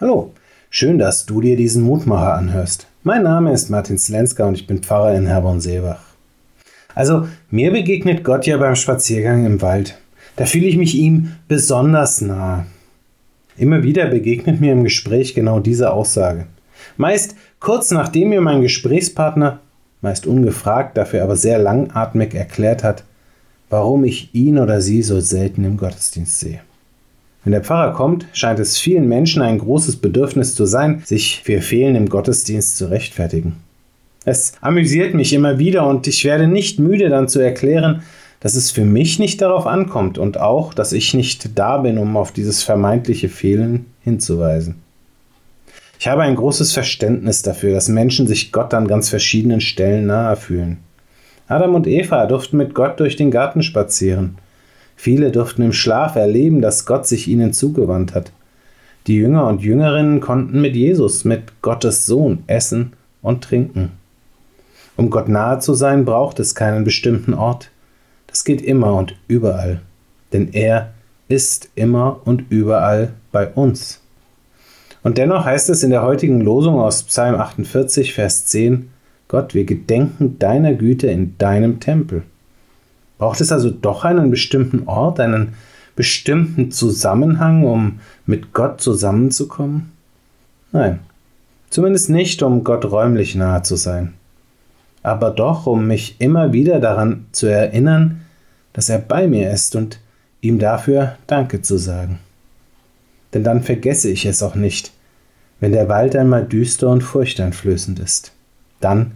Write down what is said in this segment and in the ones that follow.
Hallo, schön, dass du dir diesen Mutmacher anhörst. Mein Name ist Martin Slenska und ich bin Pfarrer in Herborn-Seebach. Also, mir begegnet Gott ja beim Spaziergang im Wald. Da fühle ich mich ihm besonders nah. Immer wieder begegnet mir im Gespräch genau diese Aussage. Meist kurz nachdem mir mein Gesprächspartner, meist ungefragt, dafür aber sehr langatmig erklärt hat, warum ich ihn oder sie so selten im Gottesdienst sehe. Wenn der Pfarrer kommt, scheint es vielen Menschen ein großes Bedürfnis zu sein, sich für Fehlen im Gottesdienst zu rechtfertigen. Es amüsiert mich immer wieder und ich werde nicht müde dann zu erklären, dass es für mich nicht darauf ankommt und auch, dass ich nicht da bin, um auf dieses vermeintliche Fehlen hinzuweisen. Ich habe ein großes Verständnis dafür, dass Menschen sich Gott an ganz verschiedenen Stellen nahe fühlen. Adam und Eva durften mit Gott durch den Garten spazieren. Viele durften im Schlaf erleben, dass Gott sich ihnen zugewandt hat. Die Jünger und Jüngerinnen konnten mit Jesus, mit Gottes Sohn, essen und trinken. Um Gott nahe zu sein, braucht es keinen bestimmten Ort. Das geht immer und überall, denn er ist immer und überall bei uns. Und dennoch heißt es in der heutigen Losung aus Psalm 48, Vers 10, Gott, wir gedenken deiner Güte in deinem Tempel. Braucht es also doch einen bestimmten Ort, einen bestimmten Zusammenhang, um mit Gott zusammenzukommen? Nein, zumindest nicht, um Gott räumlich nahe zu sein, aber doch, um mich immer wieder daran zu erinnern, dass er bei mir ist und ihm dafür Danke zu sagen. Denn dann vergesse ich es auch nicht, wenn der Wald einmal düster und furchteinflößend ist. Dann,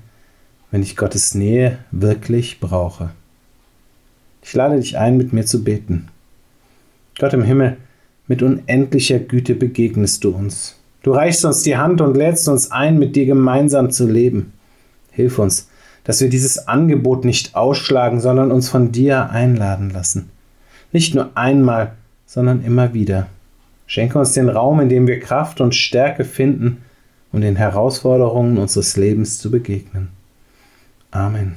wenn ich Gottes Nähe wirklich brauche. Ich lade dich ein, mit mir zu beten. Gott im Himmel, mit unendlicher Güte begegnest du uns. Du reichst uns die Hand und lädst uns ein, mit dir gemeinsam zu leben. Hilf uns, dass wir dieses Angebot nicht ausschlagen, sondern uns von dir einladen lassen. Nicht nur einmal, sondern immer wieder. Schenke uns den Raum, in dem wir Kraft und Stärke finden, um den Herausforderungen unseres Lebens zu begegnen. Amen.